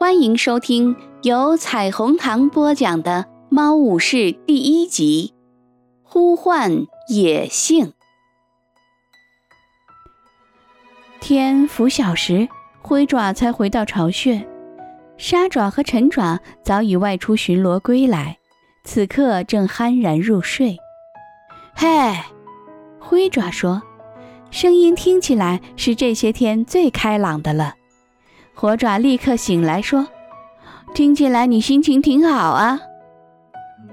欢迎收听由彩虹糖播讲的《猫武士》第一集《呼唤野性》。天拂晓时，灰爪才回到巢穴，沙爪和陈爪早已外出巡逻归来，此刻正酣然入睡。嘿，灰爪说，声音听起来是这些天最开朗的了。火爪立刻醒来，说：“听起来你心情挺好啊。”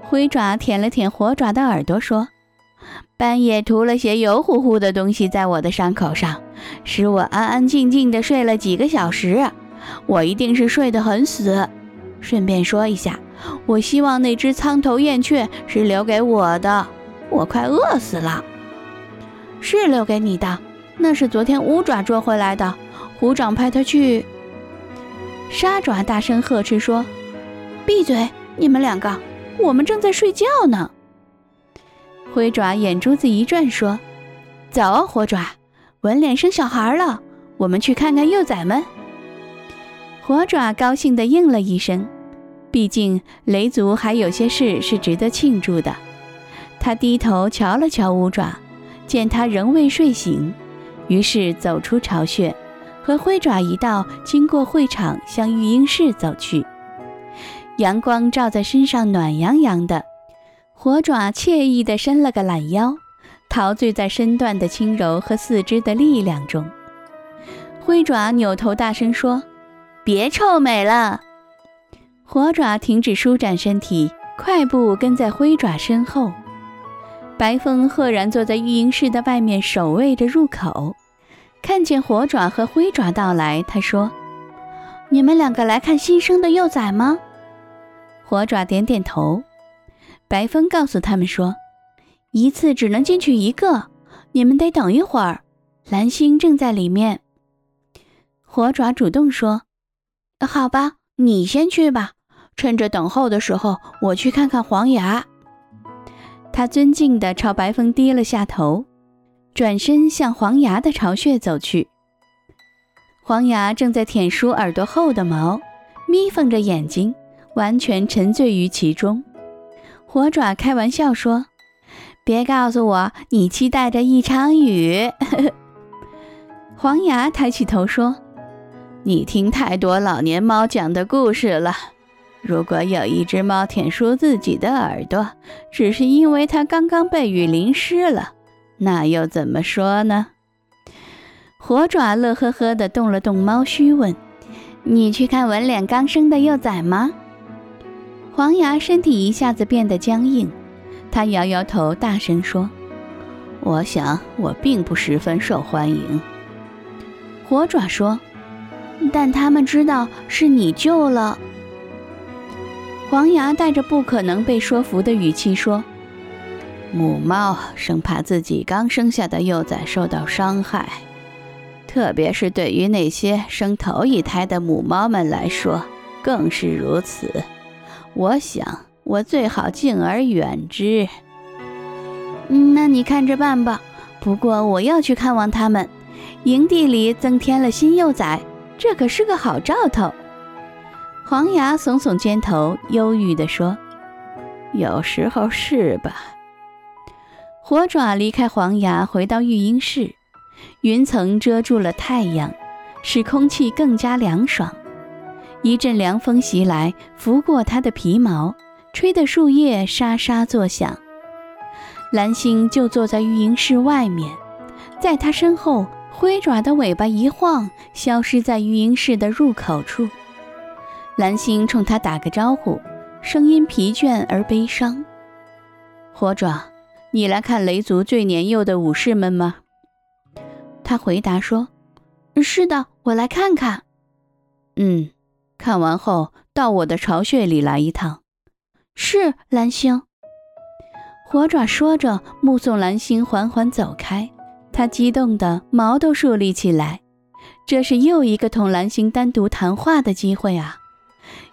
灰爪舔了舔火爪的耳朵，说：“半夜涂了些油乎乎的东西在我的伤口上，使我安安静静的睡了几个小时。我一定是睡得很死。顺便说一下，我希望那只苍头燕雀是留给我的，我快饿死了。是留给你的，那是昨天乌爪捉回来的，虎掌派他去。”沙爪大声呵斥说：“闭嘴！你们两个，我们正在睡觉呢。”灰爪眼珠子一转说：“走啊，火爪，文脸生小孩了，我们去看看幼崽们。”火爪高兴地应了一声，毕竟雷族还有些事是值得庆祝的。他低头瞧了瞧乌爪，见他仍未睡醒，于是走出巢穴。和灰爪一道经过会场，向育婴室走去。阳光照在身上，暖洋洋的。火爪惬意地伸了个懒腰，陶醉在身段的轻柔和四肢的力量中。灰爪扭头大声说：“别臭美了！”火爪停止舒展身体，快步跟在灰爪身后。白风赫然坐在育婴室的外面，守卫着入口。看见火爪和灰爪到来，他说：“你们两个来看新生的幼崽吗？”火爪点点头。白风告诉他们说：“一次只能进去一个，你们得等一会儿。蓝星正在里面。”火爪主动说：“好吧，你先去吧。趁着等候的时候，我去看看黄牙。”他尊敬地朝白风低了下头。转身向黄牙的巢穴走去。黄牙正在舔梳耳朵后的毛，眯缝着眼睛，完全沉醉于其中。火爪开玩笑说：“别告诉我你期待着一场雨。”黄牙抬起头说：“你听太多老年猫讲的故事了。如果有一只猫舔梳自己的耳朵，只是因为它刚刚被雨淋湿了。”那又怎么说呢？火爪乐呵呵地动了动猫须，问：“你去看纹脸刚生的幼崽吗？”黄牙身体一下子变得僵硬，他摇摇头，大声说：“我想我并不十分受欢迎。”火爪说：“但他们知道是你救了。”黄牙带着不可能被说服的语气说。母猫生怕自己刚生下的幼崽受到伤害，特别是对于那些生头一胎的母猫们来说，更是如此。我想，我最好敬而远之。那你看着办吧。不过我要去看望它们。营地里增添了新幼崽，这可是个好兆头。黄牙耸耸肩头，忧郁地说：“有时候是吧。”火爪离开黄牙，回到育婴室。云层遮住了太阳，使空气更加凉爽。一阵凉风袭来，拂过它的皮毛，吹得树叶沙沙作响。蓝星就坐在育婴室外面，在他身后，灰爪的尾巴一晃，消失在育婴室的入口处。蓝星冲他打个招呼，声音疲倦而悲伤。火爪。你来看雷族最年幼的武士们吗？他回答说：“是的，我来看看。”嗯，看完后到我的巢穴里来一趟。是蓝星。火爪说着，目送蓝星缓缓走开，他激动的毛都竖立起来。这是又一个同蓝星单独谈话的机会啊！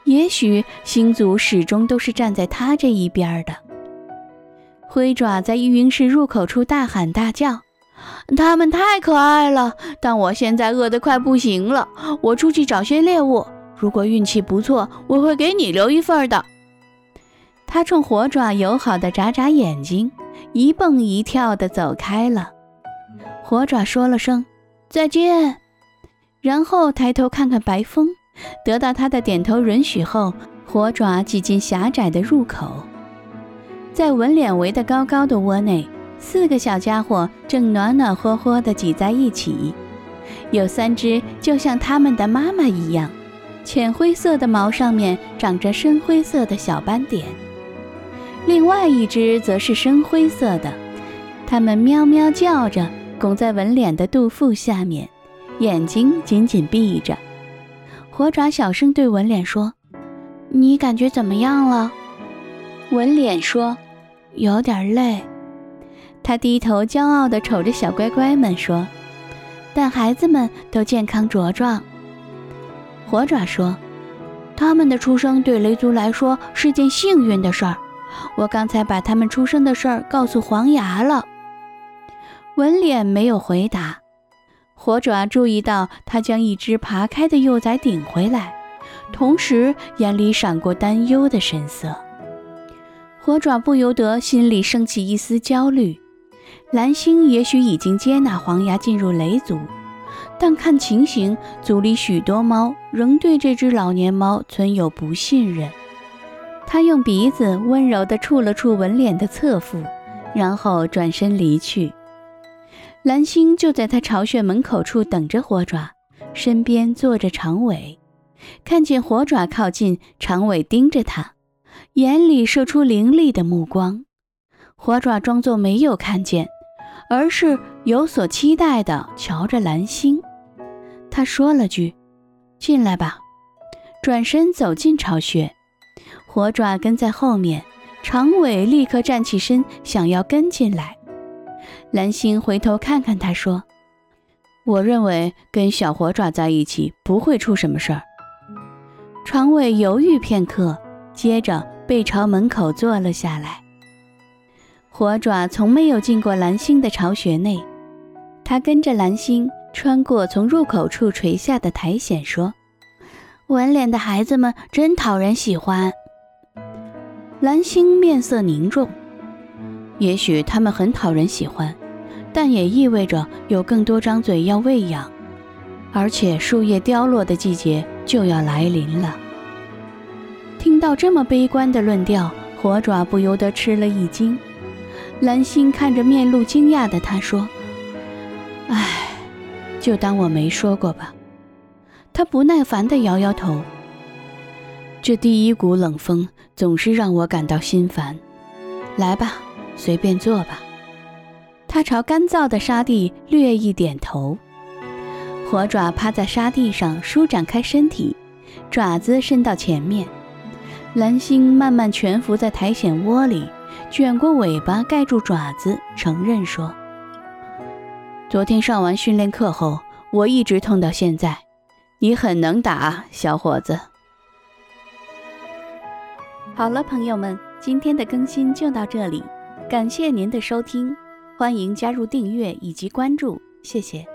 也许星族始终都是站在他这一边的。灰爪在育婴室入口处大喊大叫：“它们太可爱了！但我现在饿得快不行了。我出去找些猎物，如果运气不错，我会给你留一份的。他冲火爪友好的眨眨眼睛，一蹦一跳的走开了。火爪说了声再见，然后抬头看看白风，得到他的点头允许后，火爪挤进狭窄的入口，在纹脸围得高高的窝内，四个小家伙正暖暖和和地挤在一起，有三只就像他们的妈妈一样，浅灰色的毛上面长着深灰色的小斑点。另外一只则是深灰色的，它们喵喵叫着，拱在纹脸的肚腹下面，眼睛紧紧闭着。火爪小声对纹脸说：“你感觉怎么样了？”纹脸说：“有点累。”他低头骄傲地瞅着小乖乖们说：“但孩子们都健康茁壮。”火爪说：“他们的出生对雷族来说是件幸运的事儿。”我刚才把他们出生的事儿告诉黄牙了。纹脸没有回答。火爪注意到他将一只爬开的幼崽顶回来，同时眼里闪过担忧的神色。火爪不由得心里升起一丝焦虑。蓝星也许已经接纳黄牙进入雷族，但看情形，族里许多猫仍对这只老年猫存有不信任。他用鼻子温柔地触了触纹脸的侧腹，然后转身离去。蓝星就在他巢穴门口处等着火爪，身边坐着长尾。看见火爪靠近，长尾盯着他，眼里射出凌厉的目光。火爪装作没有看见，而是有所期待地瞧着蓝星。他说了句：“进来吧。”转身走进巢穴。火爪跟在后面，长尾立刻站起身，想要跟进来。蓝星回头看看他，说：“我认为跟小火爪在一起不会出什么事儿。”长尾犹豫片刻，接着背朝门口坐了下来。火爪从没有进过蓝星的巢穴内，他跟着蓝星穿过从入口处垂下的苔藓，说：“纹脸的孩子们真讨人喜欢。”蓝星面色凝重，也许他们很讨人喜欢，但也意味着有更多张嘴要喂养，而且树叶凋落的季节就要来临了。听到这么悲观的论调，火爪不由得吃了一惊。蓝星看着面露惊讶的他说：“唉，就当我没说过吧。”他不耐烦地摇摇头。这第一股冷风总是让我感到心烦。来吧，随便坐吧。他朝干燥的沙地略一点头。火爪趴在沙地上，舒展开身体，爪子伸到前面。蓝星慢慢蜷伏在苔藓窝里，卷过尾巴盖住爪子，承认说：“昨天上完训练课后，我一直痛到现在。你很能打，小伙子。”好了，朋友们，今天的更新就到这里，感谢您的收听，欢迎加入订阅以及关注，谢谢。